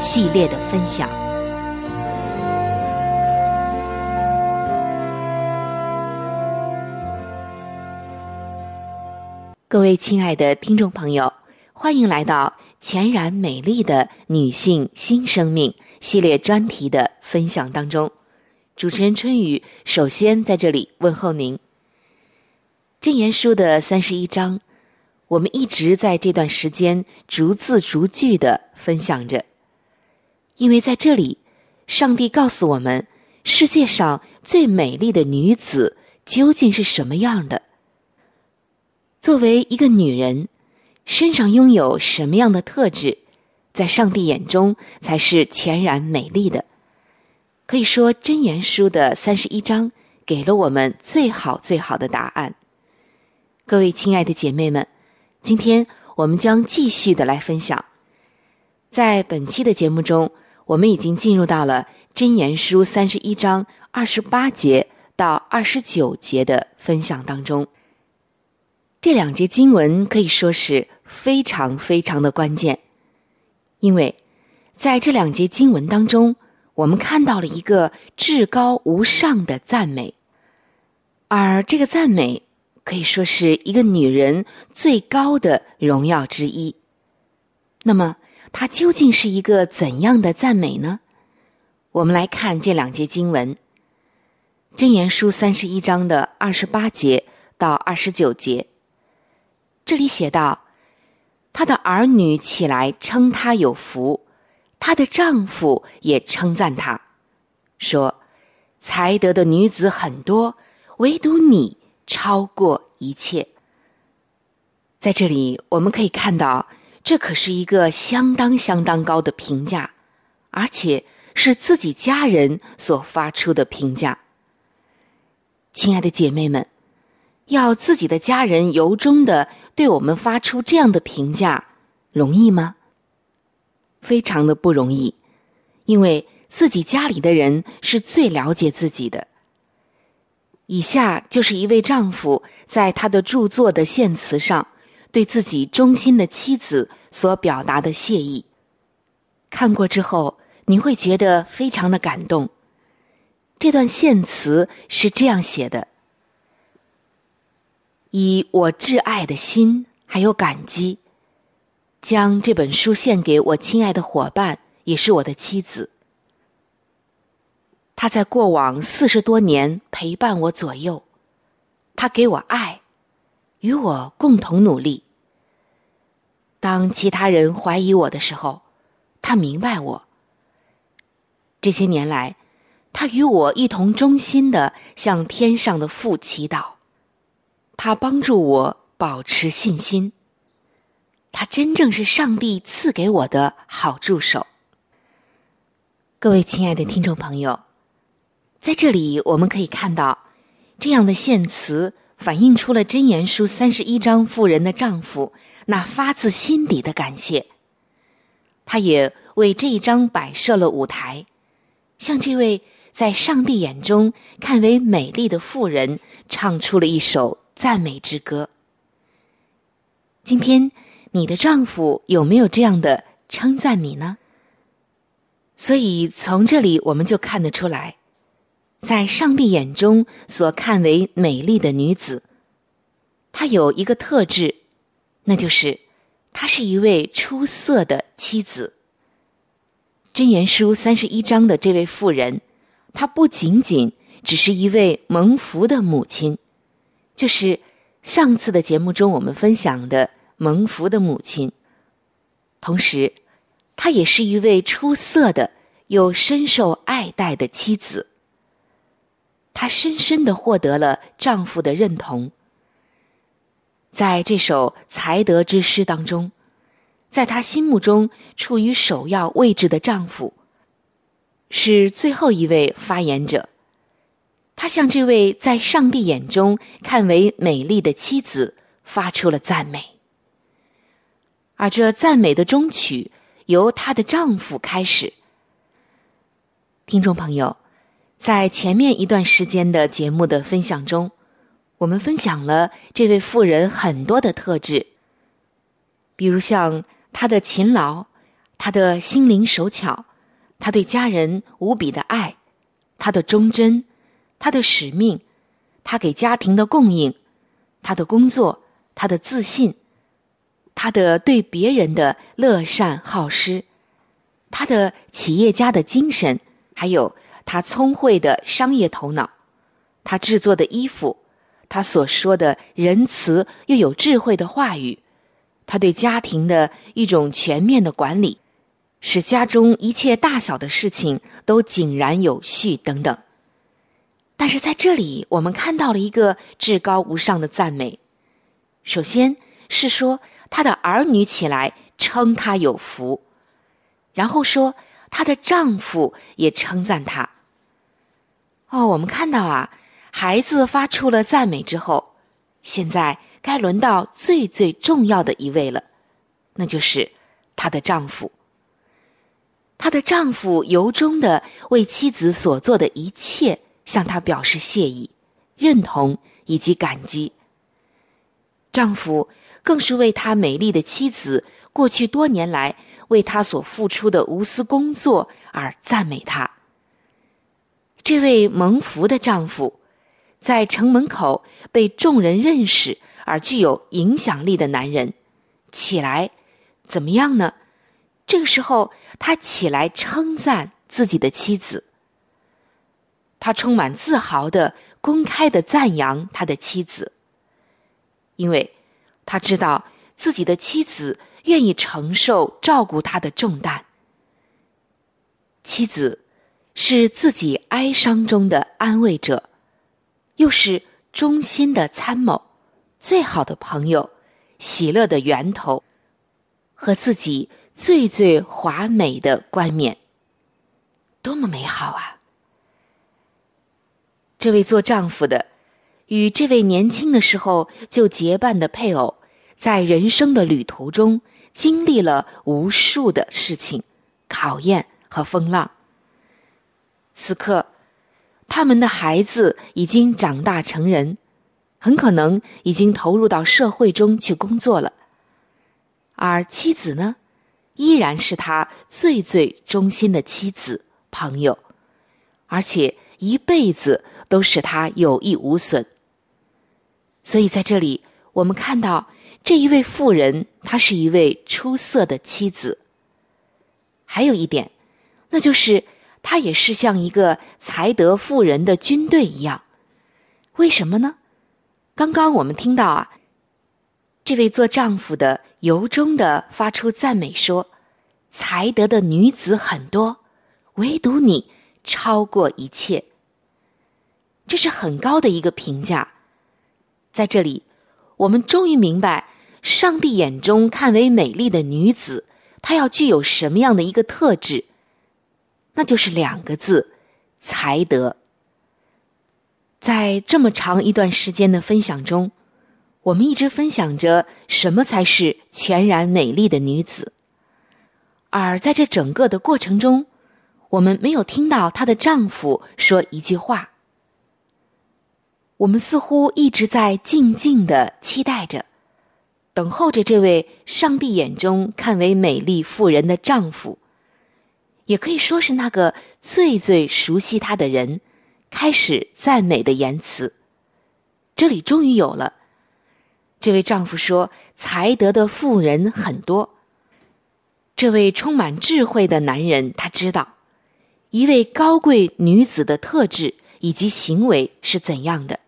系列的分享。各位亲爱的听众朋友，欢迎来到全然美丽的女性新生命系列专题的分享当中。主持人春雨首先在这里问候您。箴言书的三十一章，我们一直在这段时间逐字逐句的分享着。因为在这里，上帝告诉我们，世界上最美丽的女子究竟是什么样的？作为一个女人，身上拥有什么样的特质，在上帝眼中才是全然美丽的？可以说，《真言书》的三十一章给了我们最好最好的答案。各位亲爱的姐妹们，今天我们将继续的来分享，在本期的节目中。我们已经进入到了《真言书》三十一章二十八节到二十九节的分享当中。这两节经文可以说是非常非常的关键，因为在这两节经文当中，我们看到了一个至高无上的赞美，而这个赞美可以说是一个女人最高的荣耀之一。那么。它究竟是一个怎样的赞美呢？我们来看这两节经文，《箴言书》三十一章的二十八节到二十九节。这里写道：“她的儿女起来称她有福，她的丈夫也称赞她，说：才德的女子很多，唯独你超过一切。”在这里，我们可以看到。这可是一个相当相当高的评价，而且是自己家人所发出的评价。亲爱的姐妹们，要自己的家人由衷的对我们发出这样的评价，容易吗？非常的不容易，因为自己家里的人是最了解自己的。以下就是一位丈夫在他的著作的献词上，对自己忠心的妻子所表达的谢意。看过之后，你会觉得非常的感动。这段献词是这样写的：“以我挚爱的心，还有感激，将这本书献给我亲爱的伙伴，也是我的妻子。他在过往四十多年陪伴我左右，他给我爱，与我共同努力。当其他人怀疑我的时候，他明白我。这些年来。”他与我一同衷心的向天上的父祈祷，他帮助我保持信心。他真正是上帝赐给我的好助手。各位亲爱的听众朋友，在这里我们可以看到，这样的献词反映出了箴言书三十一章妇人的丈夫那发自心底的感谢。他也为这一章摆设了舞台，向这位。在上帝眼中看为美丽的妇人，唱出了一首赞美之歌。今天，你的丈夫有没有这样的称赞你呢？所以从这里我们就看得出来，在上帝眼中所看为美丽的女子，她有一个特质，那就是她是一位出色的妻子。箴言书三十一章的这位妇人。她不仅仅只是一位蒙福的母亲，就是上次的节目中我们分享的蒙福的母亲。同时，她也是一位出色的又深受爱戴的妻子。她深深的获得了丈夫的认同。在这首才德之诗当中，在她心目中处于首要位置的丈夫。是最后一位发言者，他向这位在上帝眼中看为美丽的妻子发出了赞美，而这赞美的终曲由她的丈夫开始。听众朋友，在前面一段时间的节目的分享中，我们分享了这位妇人很多的特质，比如像她的勤劳，她的心灵手巧。他对家人无比的爱，他的忠贞，他的使命，他给家庭的供应，他的工作，他的自信，他的对别人的乐善好施，他的企业家的精神，还有他聪慧的商业头脑，他制作的衣服，他所说的仁慈又有智慧的话语，他对家庭的一种全面的管理。使家中一切大小的事情都井然有序，等等。但是在这里，我们看到了一个至高无上的赞美。首先是说她的儿女起来称她有福，然后说她的丈夫也称赞她。哦，我们看到啊，孩子发出了赞美之后，现在该轮到最最重要的一位了，那就是她的丈夫。她的丈夫由衷的为妻子所做的一切向她表示谢意、认同以及感激。丈夫更是为他美丽的妻子过去多年来为他所付出的无私工作而赞美他。这位蒙福的丈夫，在城门口被众人认识而具有影响力的男人，起来怎么样呢？这个时候，他起来称赞自己的妻子。他充满自豪的公开的赞扬他的妻子，因为他知道自己的妻子愿意承受照顾他的重担。妻子是自己哀伤中的安慰者，又是忠心的参谋，最好的朋友，喜乐的源头，和自己。最最华美的冠冕，多么美好啊！这位做丈夫的，与这位年轻的时候就结伴的配偶，在人生的旅途中经历了无数的事情、考验和风浪。此刻，他们的孩子已经长大成人，很可能已经投入到社会中去工作了，而妻子呢，依然是他最最忠心的妻子朋友，而且一辈子都使他有益无损。所以在这里，我们看到这一位妇人，她是一位出色的妻子。还有一点，那就是她也是像一个才德妇人的军队一样。为什么呢？刚刚我们听到啊，这位做丈夫的由衷的发出赞美说：“才德的女子很多，唯独你超过一切。”这是很高的一个评价。在这里，我们终于明白，上帝眼中看为美丽的女子。她要具有什么样的一个特质？那就是两个字：才德。在这么长一段时间的分享中，我们一直分享着什么才是全然美丽的女子，而在这整个的过程中，我们没有听到她的丈夫说一句话。我们似乎一直在静静的期待着。等候着这位上帝眼中看为美丽妇人的丈夫，也可以说是那个最最熟悉她的人，开始赞美的言辞。这里终于有了。这位丈夫说：“才德的妇人很多。”这位充满智慧的男人，他知道一位高贵女子的特质以及行为是怎样的。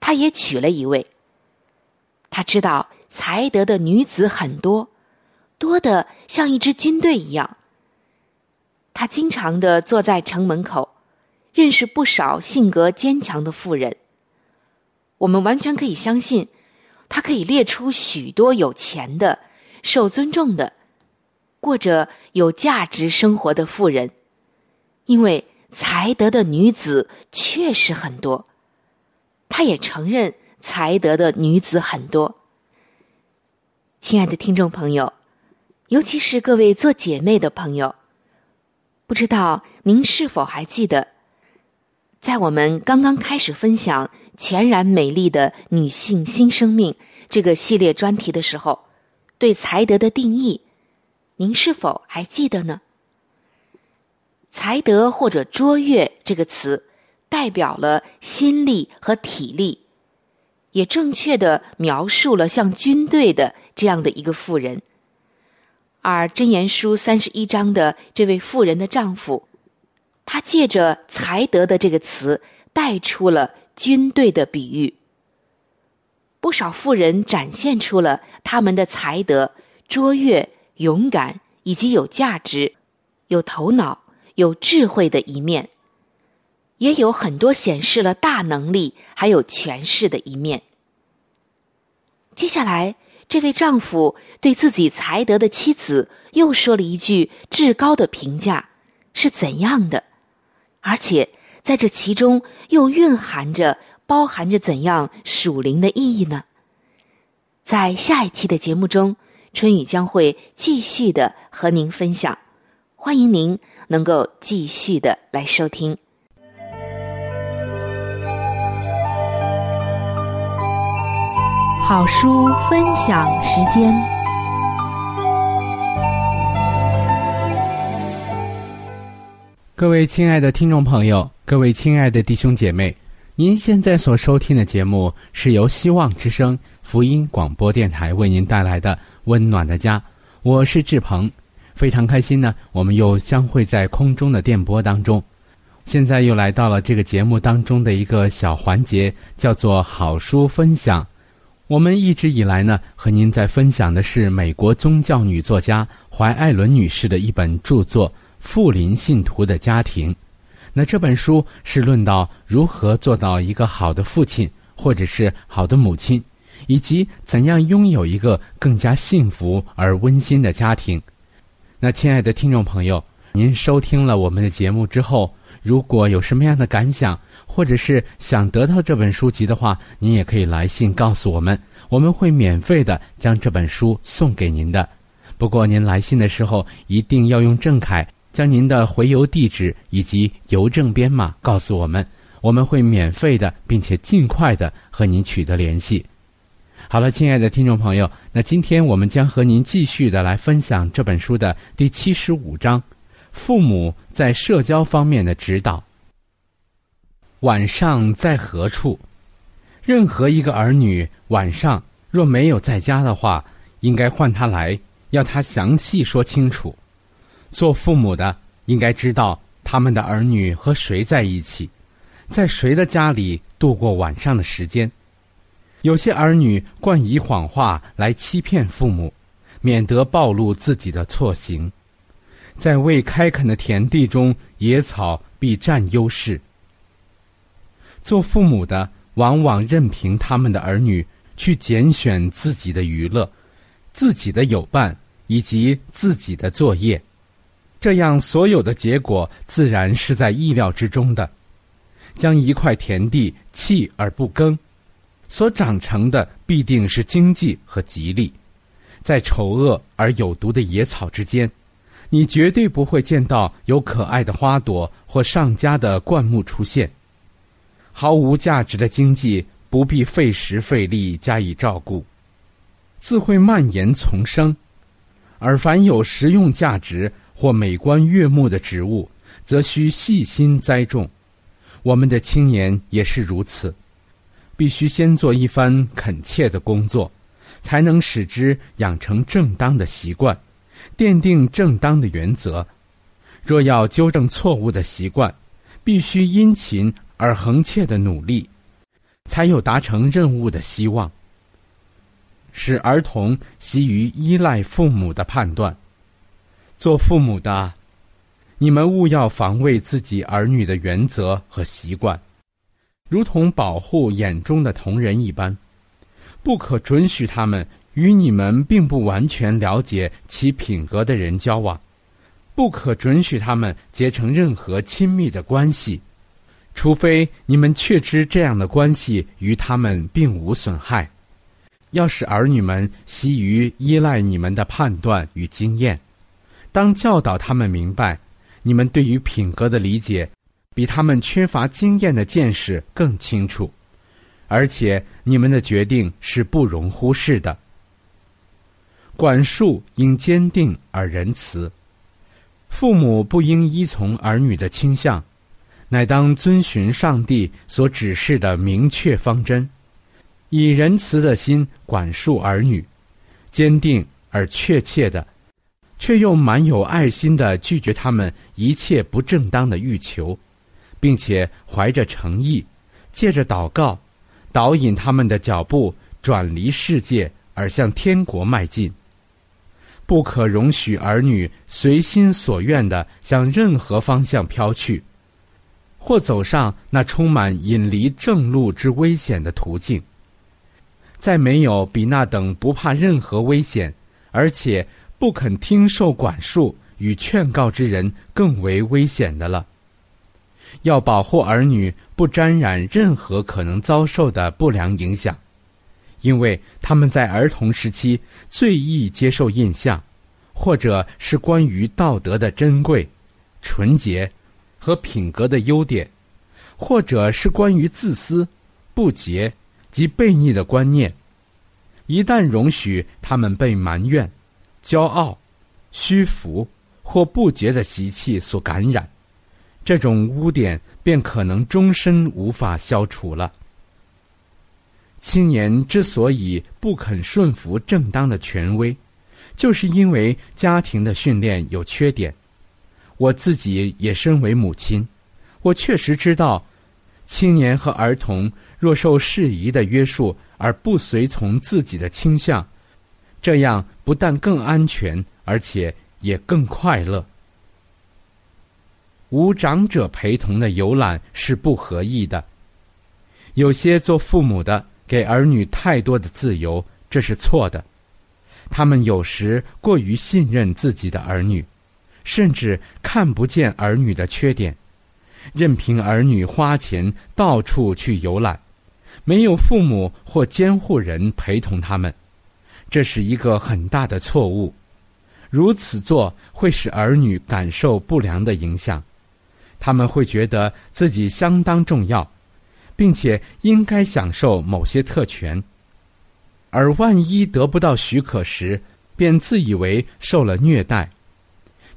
他也娶了一位。他知道。才德的女子很多，多的像一支军队一样。他经常的坐在城门口，认识不少性格坚强的妇人。我们完全可以相信，他可以列出许多有钱的、受尊重的、过着有价值生活的妇人，因为才德的女子确实很多。他也承认才德的女子很多。亲爱的听众朋友，尤其是各位做姐妹的朋友，不知道您是否还记得，在我们刚刚开始分享全然美丽的女性新生命这个系列专题的时候，对才德的定义，您是否还记得呢？才德或者卓越这个词，代表了心力和体力，也正确的描述了像军队的。这样的一个妇人，而《真言书》三十一章的这位妇人的丈夫，他借着“才德”的这个词，带出了军队的比喻。不少妇人展现出了他们的才德、卓越、勇敢以及有价值、有头脑、有智慧的一面，也有很多显示了大能力还有权势的一面。接下来。这位丈夫对自己才德的妻子又说了一句至高的评价，是怎样的？而且在这其中又蕴含着、包含着怎样属灵的意义呢？在下一期的节目中，春雨将会继续的和您分享，欢迎您能够继续的来收听。好书分享时间。各位亲爱的听众朋友，各位亲爱的弟兄姐妹，您现在所收听的节目是由希望之声福音广播电台为您带来的《温暖的家》，我是志鹏，非常开心呢，我们又相会在空中的电波当中。现在又来到了这个节目当中的一个小环节，叫做好书分享。我们一直以来呢，和您在分享的是美国宗教女作家怀艾伦女士的一本著作《富林信徒的家庭》。那这本书是论到如何做到一个好的父亲，或者是好的母亲，以及怎样拥有一个更加幸福而温馨的家庭。那亲爱的听众朋友，您收听了我们的节目之后，如果有什么样的感想？或者是想得到这本书籍的话，您也可以来信告诉我们，我们会免费的将这本书送给您的。不过您来信的时候一定要用正楷将您的回邮地址以及邮政编码告诉我们，我们会免费的并且尽快的和您取得联系。好了，亲爱的听众朋友，那今天我们将和您继续的来分享这本书的第七十五章：父母在社交方面的指导。晚上在何处？任何一个儿女晚上若没有在家的话，应该唤他来，要他详细说清楚。做父母的应该知道他们的儿女和谁在一起，在谁的家里度过晚上的时间。有些儿女惯以谎话来欺骗父母，免得暴露自己的错行。在未开垦的田地中，野草必占优势。做父母的往往任凭他们的儿女去拣选自己的娱乐、自己的友伴以及自己的作业，这样所有的结果自然是在意料之中的。将一块田地弃而不耕。所长成的必定是经济和吉利，在丑恶而有毒的野草之间，你绝对不会见到有可爱的花朵或上佳的灌木出现。毫无价值的经济不必费时费力加以照顾，自会蔓延丛生；而凡有实用价值或美观悦目的植物，则需细心栽种。我们的青年也是如此。必须先做一番恳切的工作，才能使之养成正当的习惯，奠定正当的原则。若要纠正错误的习惯，必须殷勤而恒切的努力，才有达成任务的希望。使儿童习于依赖父母的判断。做父母的，你们务要防卫自己儿女的原则和习惯。如同保护眼中的同人一般，不可准许他们与你们并不完全了解其品格的人交往，不可准许他们结成任何亲密的关系，除非你们确知这样的关系与他们并无损害。要使儿女们习于依赖你们的判断与经验，当教导他们明白你们对于品格的理解。比他们缺乏经验的见识更清楚，而且你们的决定是不容忽视的。管束应坚定而仁慈，父母不应依从儿女的倾向，乃当遵循上帝所指示的明确方针，以仁慈的心管束儿女，坚定而确切的，却又满有爱心的拒绝他们一切不正当的欲求。并且怀着诚意，借着祷告，导引他们的脚步转离世界，而向天国迈进。不可容许儿女随心所愿的向任何方向飘去，或走上那充满引离正路之危险的途径。再没有比那等不怕任何危险，而且不肯听受管束与劝告之人更为危险的了。要保护儿女不沾染任何可能遭受的不良影响，因为他们在儿童时期最易接受印象，或者是关于道德的珍贵、纯洁和品格的优点，或者是关于自私、不洁及悖逆的观念。一旦容许他们被埋怨、骄傲、虚浮或不洁的习气所感染。这种污点便可能终身无法消除了。青年之所以不肯顺服正当的权威，就是因为家庭的训练有缺点。我自己也身为母亲，我确实知道，青年和儿童若受适宜的约束而不随从自己的倾向，这样不但更安全，而且也更快乐。无长者陪同的游览是不合意的。有些做父母的给儿女太多的自由，这是错的。他们有时过于信任自己的儿女，甚至看不见儿女的缺点，任凭儿女花钱到处去游览，没有父母或监护人陪同他们，这是一个很大的错误。如此做会使儿女感受不良的影响，他们会觉得自己相当重要，并且应该享受某些特权，而万一得不到许可时，便自以为受了虐待。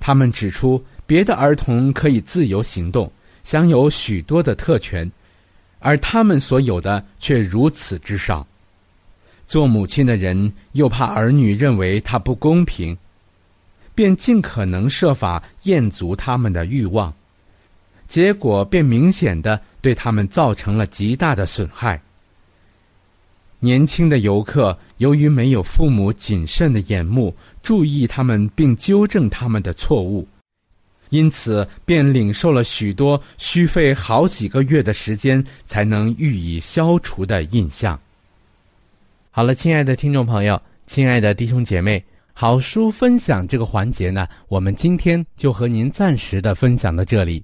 他们指出，别的儿童可以自由行动，享有许多的特权，而他们所有的却如此之少。做母亲的人又怕儿女认为他不公平，便尽可能设法厌足他们的欲望，结果便明显的对他们造成了极大的损害。年轻的游客由于没有父母谨慎的眼目注意他们并纠正他们的错误，因此便领受了许多需费好几个月的时间才能予以消除的印象。好了，亲爱的听众朋友，亲爱的弟兄姐妹，好书分享这个环节呢，我们今天就和您暂时的分享到这里。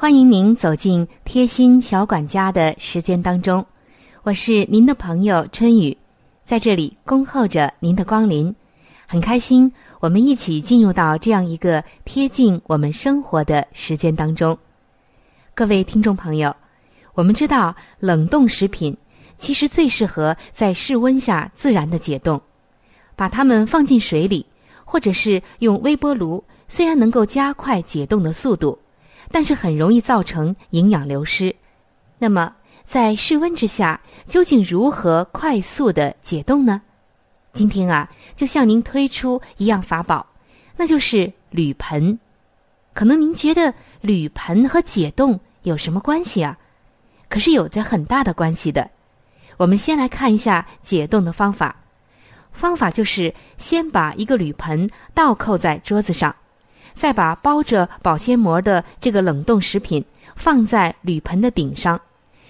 欢迎您走进贴心小管家的时间当中，我是您的朋友春雨，在这里恭候着您的光临，很开心我们一起进入到这样一个贴近我们生活的时间当中。各位听众朋友，我们知道冷冻食品其实最适合在室温下自然的解冻，把它们放进水里，或者是用微波炉，虽然能够加快解冻的速度。但是很容易造成营养流失。那么，在室温之下，究竟如何快速的解冻呢？今天啊，就向您推出一样法宝，那就是铝盆。可能您觉得铝盆和解冻有什么关系啊？可是有着很大的关系的。我们先来看一下解冻的方法。方法就是先把一个铝盆倒扣在桌子上。再把包着保鲜膜的这个冷冻食品放在铝盆的顶上，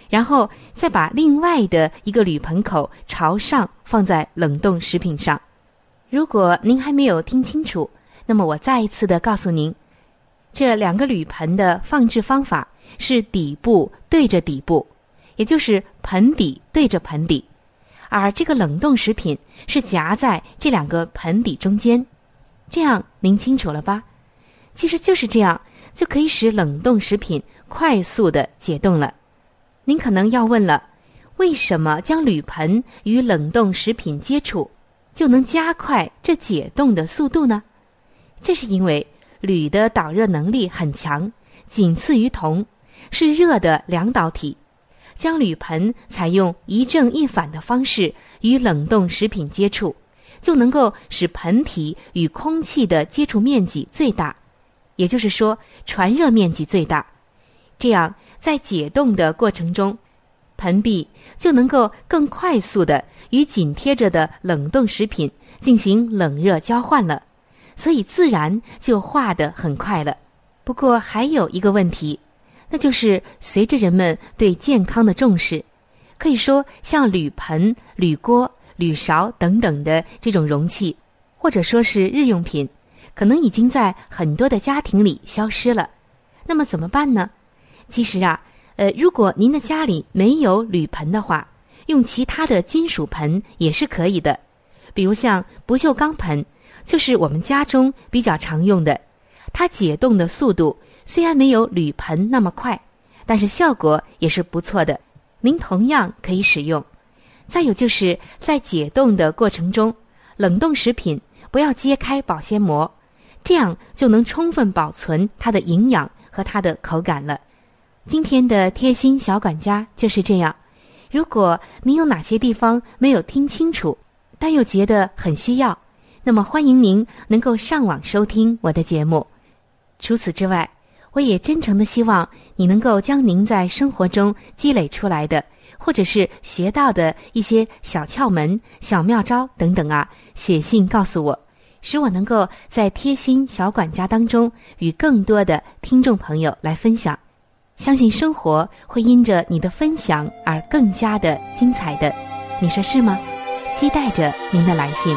然后再把另外的一个铝盆口朝上放在冷冻食品上。如果您还没有听清楚，那么我再一次的告诉您，这两个铝盆的放置方法是底部对着底部，也就是盆底对着盆底，而这个冷冻食品是夹在这两个盆底中间。这样您清楚了吧？其实就是这样，就可以使冷冻食品快速的解冻了。您可能要问了，为什么将铝盆与冷冻食品接触，就能加快这解冻的速度呢？这是因为铝的导热能力很强，仅次于铜，是热的两导体。将铝盆采用一正一反的方式与冷冻食品接触，就能够使盆体与空气的接触面积最大。也就是说，传热面积最大，这样在解冻的过程中，盆壁就能够更快速的与紧贴着的冷冻食品进行冷热交换了，所以自然就化得很快了。不过还有一个问题，那就是随着人们对健康的重视，可以说像铝盆、铝锅、铝勺等等的这种容器，或者说是日用品。可能已经在很多的家庭里消失了，那么怎么办呢？其实啊，呃，如果您的家里没有铝盆的话，用其他的金属盆也是可以的，比如像不锈钢盆，就是我们家中比较常用的。它解冻的速度虽然没有铝盆那么快，但是效果也是不错的。您同样可以使用。再有就是在解冻的过程中，冷冻食品。不要揭开保鲜膜，这样就能充分保存它的营养和它的口感了。今天的贴心小管家就是这样。如果您有哪些地方没有听清楚，但又觉得很需要，那么欢迎您能够上网收听我的节目。除此之外，我也真诚的希望你能够将您在生活中积累出来的，或者是学到的一些小窍门、小妙招等等啊，写信告诉我，使我能够在贴心小管家当中与更多的听众朋友来分享。相信生活会因着你的分享而更加的精彩的，你说是吗？期待着您的来信。